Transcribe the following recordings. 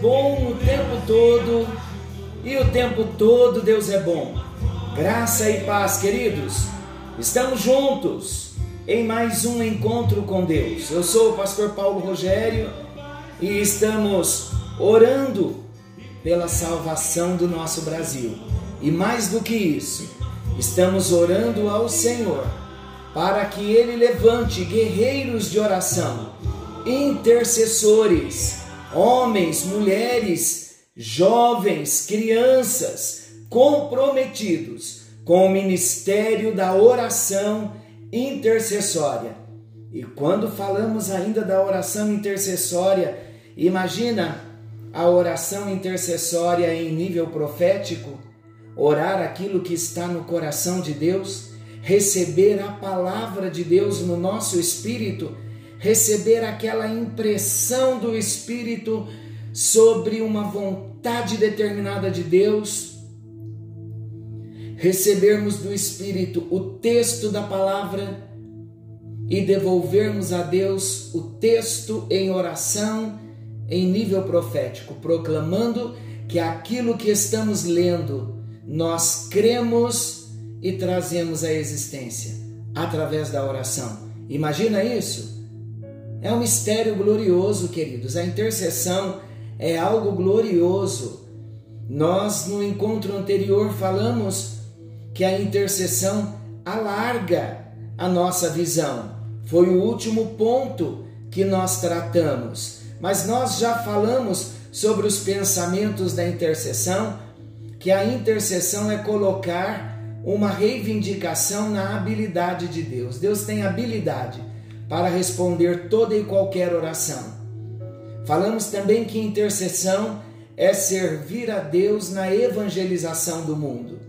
bom o tempo todo e o tempo todo Deus é bom. Graça e paz, queridos. Estamos juntos em mais um encontro com Deus. Eu sou o pastor Paulo Rogério e estamos orando pela salvação do nosso Brasil. E mais do que isso, estamos orando ao Senhor para que ele levante guerreiros de oração, intercessores homens, mulheres, jovens, crianças comprometidos com o ministério da oração intercessória. E quando falamos ainda da oração intercessória, imagina a oração intercessória em nível profético, orar aquilo que está no coração de Deus, receber a palavra de Deus no nosso espírito receber aquela impressão do Espírito sobre uma vontade determinada de Deus, recebermos do Espírito o texto da palavra e devolvermos a Deus o texto em oração em nível profético, proclamando que aquilo que estamos lendo nós cremos e trazemos à existência através da oração. Imagina isso? É um mistério glorioso, queridos. A intercessão é algo glorioso. Nós, no encontro anterior, falamos que a intercessão alarga a nossa visão. Foi o último ponto que nós tratamos. Mas nós já falamos sobre os pensamentos da intercessão, que a intercessão é colocar uma reivindicação na habilidade de Deus. Deus tem habilidade para responder toda e qualquer oração. Falamos também que intercessão é servir a Deus na evangelização do mundo.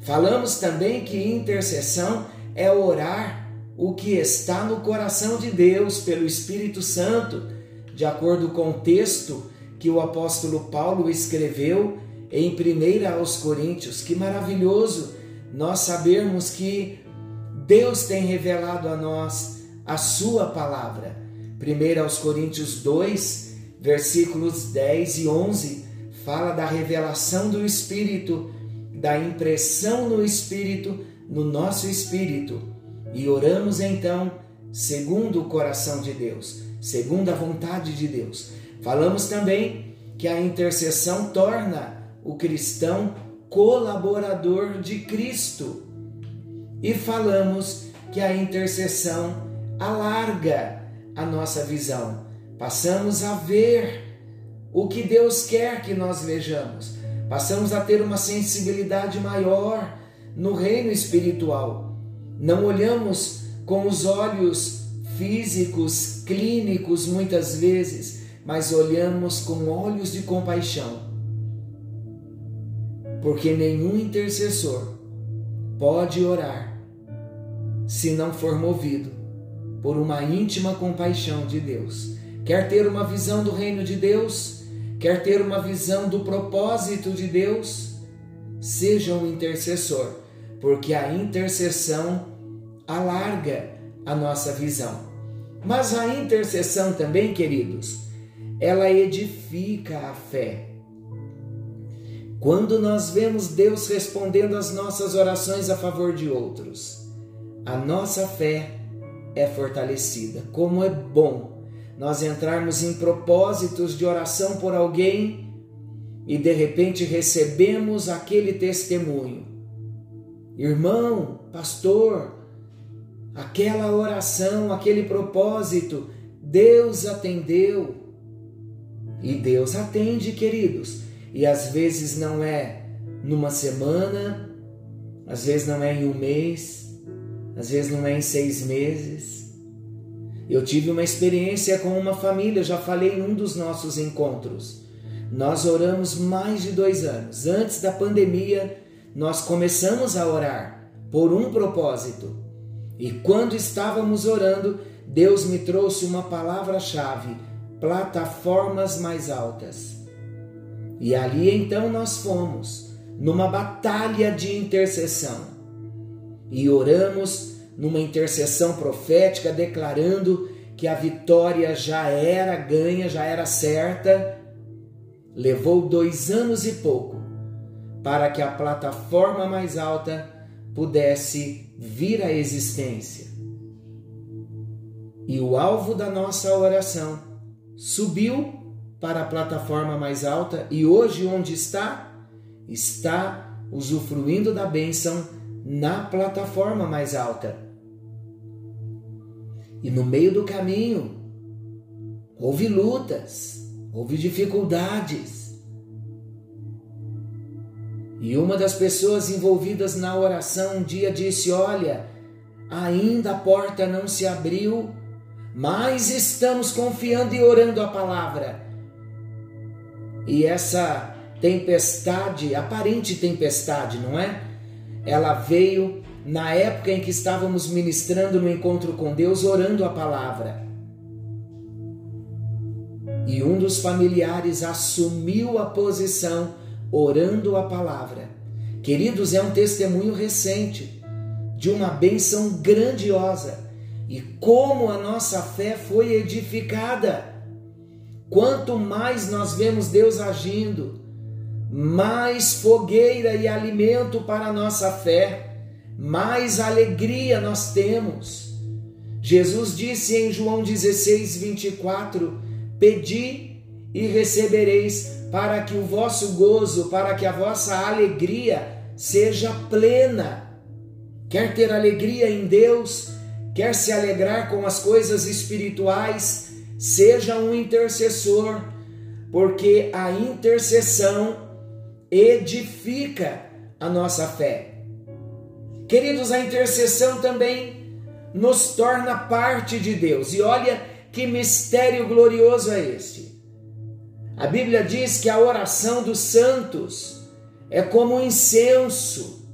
Falamos também que intercessão é orar o que está no coração de Deus pelo Espírito Santo, de acordo com o texto que o apóstolo Paulo escreveu em 1 aos Coríntios. Que maravilhoso nós sabermos que Deus tem revelado a nós a sua palavra. 1 aos Coríntios 2, versículos 10 e 11, fala da revelação do Espírito, da impressão no Espírito, no nosso Espírito. E oramos então segundo o coração de Deus, segundo a vontade de Deus. Falamos também que a intercessão torna o cristão colaborador de Cristo. E falamos que a intercessão alarga a nossa visão. Passamos a ver o que Deus quer que nós vejamos. Passamos a ter uma sensibilidade maior no reino espiritual. Não olhamos com os olhos físicos, clínicos, muitas vezes, mas olhamos com olhos de compaixão. Porque nenhum intercessor pode orar se não for movido por uma íntima compaixão de Deus. Quer ter uma visão do reino de Deus? Quer ter uma visão do propósito de Deus? Seja um intercessor, porque a intercessão alarga a nossa visão. Mas a intercessão também, queridos, ela edifica a fé. Quando nós vemos Deus respondendo às nossas orações a favor de outros, a nossa fé é fortalecida. Como é bom nós entrarmos em propósitos de oração por alguém e de repente recebemos aquele testemunho. Irmão, pastor, aquela oração, aquele propósito, Deus atendeu. E Deus atende, queridos. E às vezes não é numa semana, às vezes não é em um mês, às vezes não é em seis meses. Eu tive uma experiência com uma família, já falei em um dos nossos encontros. Nós oramos mais de dois anos. Antes da pandemia, nós começamos a orar por um propósito. E quando estávamos orando, Deus me trouxe uma palavra-chave: plataformas mais altas. E ali então nós fomos, numa batalha de intercessão. E oramos numa intercessão profética, declarando que a vitória já era ganha, já era certa. Levou dois anos e pouco para que a plataforma mais alta pudesse vir à existência. E o alvo da nossa oração subiu para a plataforma mais alta e hoje onde está? Está usufruindo da bênção na plataforma mais alta. E no meio do caminho houve lutas, houve dificuldades. E uma das pessoas envolvidas na oração um dia disse: Olha, ainda a porta não se abriu, mas estamos confiando e orando a palavra. E essa tempestade, aparente tempestade, não é? Ela veio na época em que estávamos ministrando no encontro com Deus, orando a palavra. E um dos familiares assumiu a posição orando a palavra. Queridos, é um testemunho recente de uma bênção grandiosa e como a nossa fé foi edificada. Quanto mais nós vemos Deus agindo, mais fogueira e alimento para a nossa fé mais alegria nós temos. Jesus disse em João 16, 24: Pedi e recebereis, para que o vosso gozo, para que a vossa alegria seja plena. Quer ter alegria em Deus, quer se alegrar com as coisas espirituais, seja um intercessor, porque a intercessão edifica a nossa fé. Queridos, a intercessão também nos torna parte de Deus. E olha que mistério glorioso é este. A Bíblia diz que a oração dos santos é como um incenso.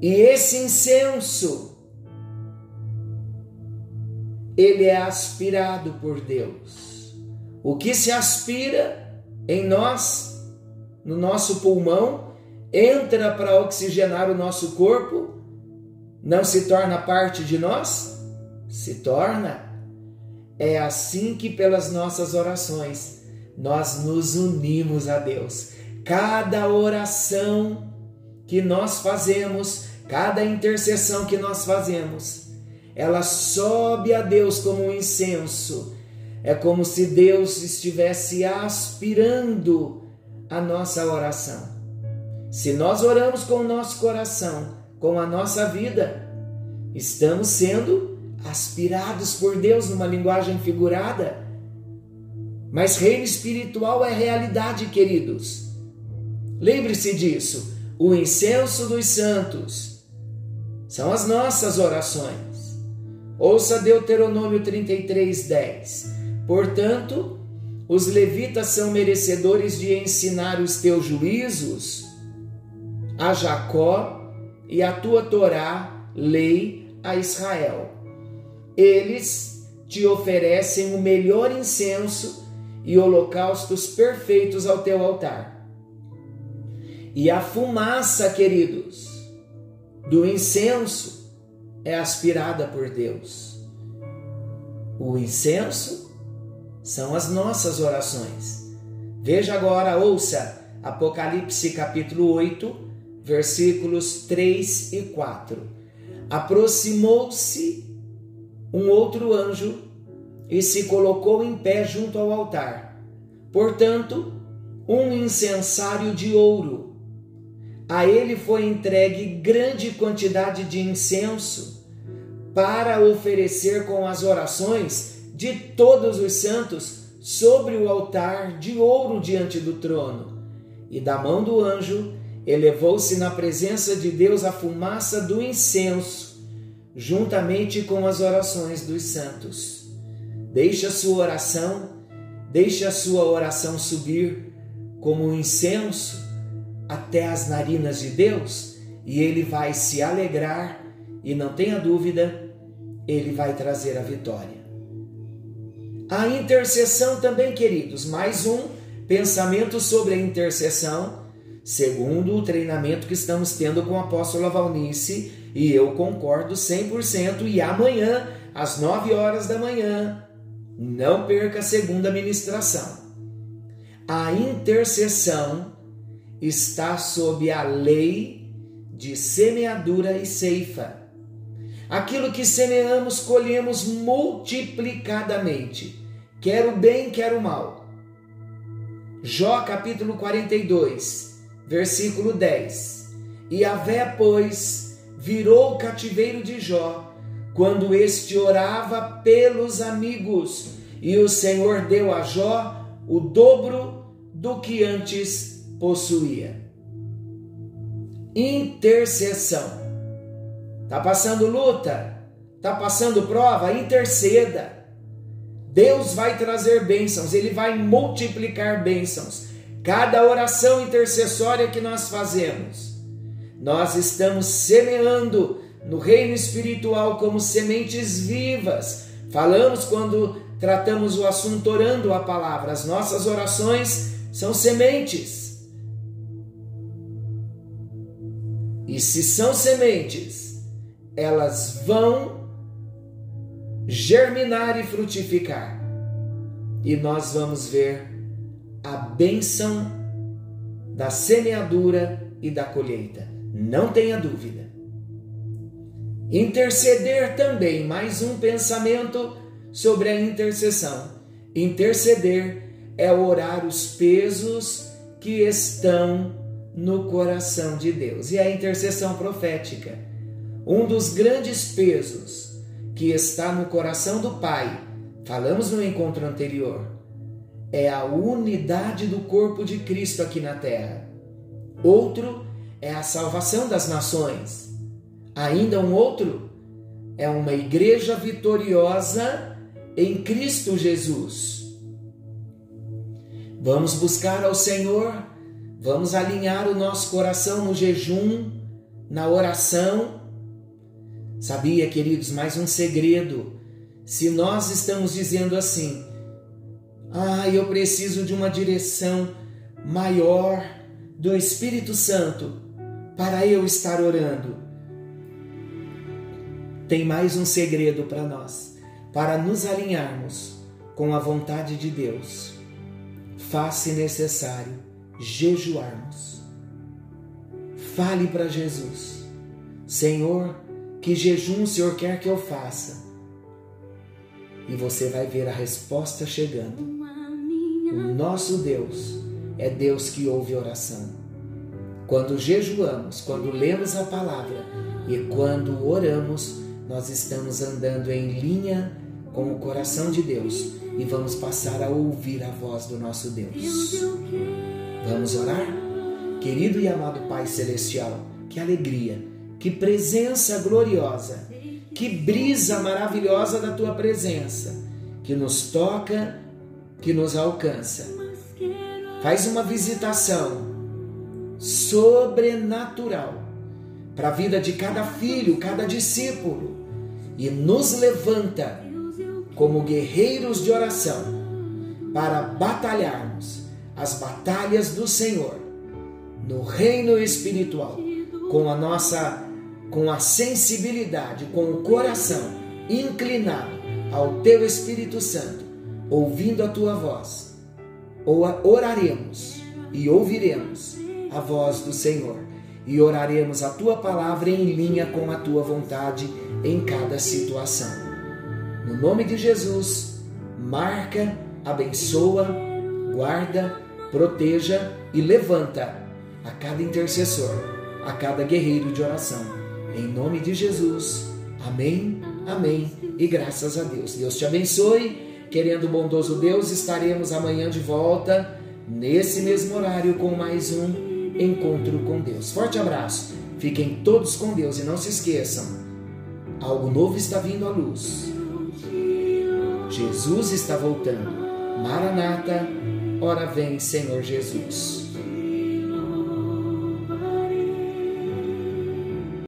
E esse incenso ele é aspirado por Deus. O que se aspira em nós, no nosso pulmão, entra para oxigenar o nosso corpo, não se torna parte de nós? Se torna. É assim que, pelas nossas orações, nós nos unimos a Deus. Cada oração que nós fazemos, cada intercessão que nós fazemos, ela sobe a Deus como um incenso. É como se Deus estivesse aspirando a nossa oração. Se nós oramos com o nosso coração, com a nossa vida, estamos sendo aspirados por Deus numa linguagem figurada. Mas reino espiritual é realidade, queridos. Lembre-se disso. O incenso dos santos são as nossas orações. Ouça Deuteronômio 33, 10. Portanto, os levitas são merecedores de ensinar os teus juízos a Jacó e a tua Torá, lei a Israel. Eles te oferecem o melhor incenso e holocaustos perfeitos ao teu altar. E a fumaça, queridos, do incenso é aspirada por Deus. O incenso são as nossas orações. Veja agora, ouça Apocalipse capítulo 8, versículos 3 e 4. Aproximou-se um outro anjo e se colocou em pé junto ao altar. Portanto, um incensário de ouro. A ele foi entregue grande quantidade de incenso para oferecer com as orações de todos os santos sobre o altar de ouro diante do trono. E da mão do anjo elevou-se na presença de Deus a fumaça do incenso, juntamente com as orações dos santos. Deixe a sua oração, deixe a sua oração subir como um incenso até as narinas de Deus e ele vai se alegrar e não tenha dúvida, ele vai trazer a vitória. A intercessão também, queridos, mais um pensamento sobre a intercessão, segundo o treinamento que estamos tendo com o apóstolo Valnice, e eu concordo 100%. E amanhã, às 9 horas da manhã, não perca a segunda ministração. A intercessão está sob a lei de semeadura e ceifa. Aquilo que semeamos, colhemos multiplicadamente, quer o bem, quer o mal. Jó capítulo 42, versículo 10. E Vé, pois, virou o cativeiro de Jó, quando este orava pelos amigos, e o Senhor deu a Jó o dobro do que antes possuía. Intercessão. Tá passando luta? Tá passando prova? Interceda. Deus vai trazer bênçãos, ele vai multiplicar bênçãos. Cada oração intercessória que nós fazemos, nós estamos semeando no reino espiritual como sementes vivas. Falamos quando tratamos o assunto orando a palavra. As nossas orações são sementes. E se são sementes, elas vão germinar e frutificar. E nós vamos ver a bênção da semeadura e da colheita. Não tenha dúvida. Interceder também, mais um pensamento sobre a intercessão. Interceder é orar os pesos que estão no coração de Deus. E a intercessão profética, um dos grandes pesos que está no coração do Pai, falamos no encontro anterior, é a unidade do corpo de Cristo aqui na terra. Outro é a salvação das nações. Ainda um outro é uma igreja vitoriosa em Cristo Jesus. Vamos buscar ao Senhor, vamos alinhar o nosso coração no jejum, na oração. Sabia, queridos, mais um segredo. Se nós estamos dizendo assim, ah, eu preciso de uma direção maior do Espírito Santo para eu estar orando. Tem mais um segredo para nós para nos alinharmos com a vontade de Deus, faz-se necessário jejuarmos. Fale para Jesus: Senhor, que jejum o Senhor quer que eu faça? E você vai ver a resposta chegando. O nosso Deus é Deus que ouve oração. Quando jejuamos, quando lemos a palavra e quando oramos, nós estamos andando em linha com o coração de Deus e vamos passar a ouvir a voz do nosso Deus. Vamos orar? Querido e amado Pai Celestial, que alegria, que presença gloriosa, que brisa maravilhosa da tua presença, que nos toca, que nos alcança. Faz uma visitação sobrenatural para a vida de cada filho, cada discípulo. E nos levanta como guerreiros de oração para batalharmos as batalhas do Senhor no reino espiritual com a nossa com a sensibilidade, com o coração inclinado ao teu Espírito Santo, ouvindo a tua voz. Oraremos e ouviremos a voz do Senhor e oraremos a tua palavra em linha com a tua vontade em cada situação. No nome de Jesus, marca, abençoa, guarda, proteja e levanta a cada intercessor, a cada guerreiro de oração. Em nome de Jesus. Amém, amém e graças a Deus. Deus te abençoe. Querendo bondoso Deus, estaremos amanhã de volta, nesse mesmo horário, com mais um encontro com Deus. Forte abraço. Fiquem todos com Deus e não se esqueçam: algo novo está vindo à luz. Jesus está voltando. Maranata, ora vem, Senhor Jesus.